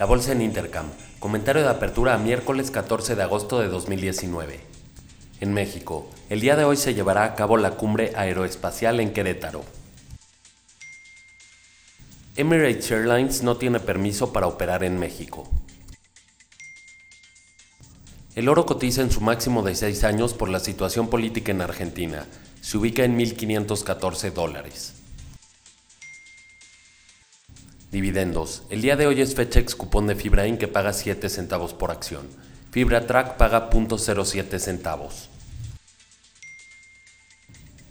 La bolsa en Intercam. Comentario de apertura a miércoles 14 de agosto de 2019. En México, el día de hoy se llevará a cabo la cumbre aeroespacial en Querétaro. Emirates Airlines no tiene permiso para operar en México. El oro cotiza en su máximo de 6 años por la situación política en Argentina. Se ubica en 1.514 dólares. Dividendos. El día de hoy es fecha ex cupón de Fibrain que paga 7 centavos por acción. Fibra Track paga 0.07 centavos.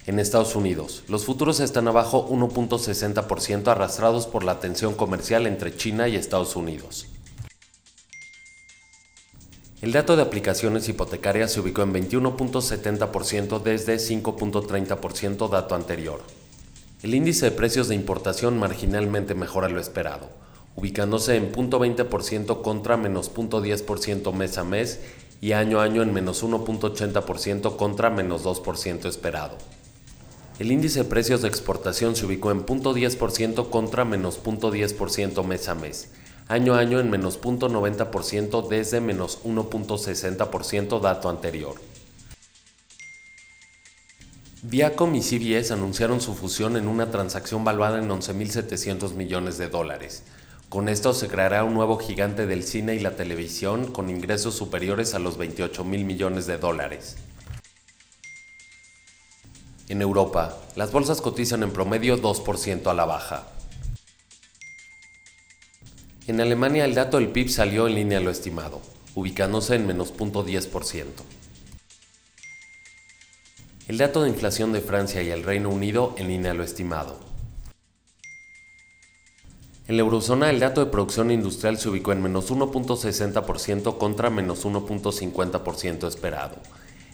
En Estados Unidos, los futuros están abajo 1.60% arrastrados por la tensión comercial entre China y Estados Unidos. El dato de aplicaciones hipotecarias se ubicó en 21.70% desde 5.30% dato anterior. El índice de precios de importación marginalmente mejora lo esperado, ubicándose en 0.20% contra menos 0.10% mes a mes y año a año en menos 1.80% contra menos 2% esperado. El índice de precios de exportación se ubicó en 0.10% contra menos 0.10% mes a mes, año a año en menos 0.90% desde menos 1.60% dato anterior. Viacom y CBS anunciaron su fusión en una transacción valuada en 11.700 millones de dólares. Con esto se creará un nuevo gigante del cine y la televisión con ingresos superiores a los 28 mil millones de dólares. En Europa, las bolsas cotizan en promedio 2% a la baja. En Alemania el dato del PIB salió en línea a lo estimado, ubicándose en menos 0.10%. El dato de inflación de Francia y el Reino Unido en línea a lo estimado. En la eurozona el dato de producción industrial se ubicó en menos 1.60% contra menos 1.50% esperado.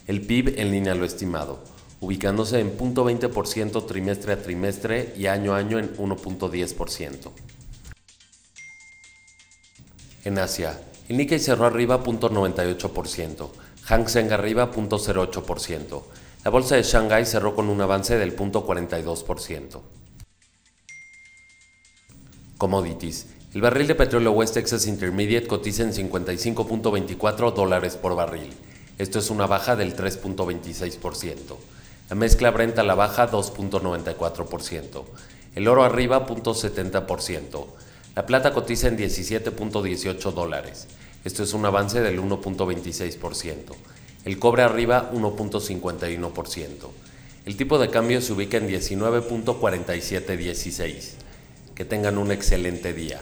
El PIB en línea a lo estimado, ubicándose en 0.20% trimestre a trimestre y año a año en 1.10%. En Asia, el Nikkei cerró arriba 0.98%, Hang Seng arriba 0.08%, la bolsa de Shanghai cerró con un avance del 0.42%. Commodities. El barril de petróleo West Texas Intermediate cotiza en 55.24 dólares por barril. Esto es una baja del 3.26%. La mezcla Brent a la baja 2.94%. El oro arriba 0.70%. La plata cotiza en 17.18 dólares. Esto es un avance del 1.26% el cobre arriba 1.51%. El tipo de cambio se ubica en 19.4716. Que tengan un excelente día.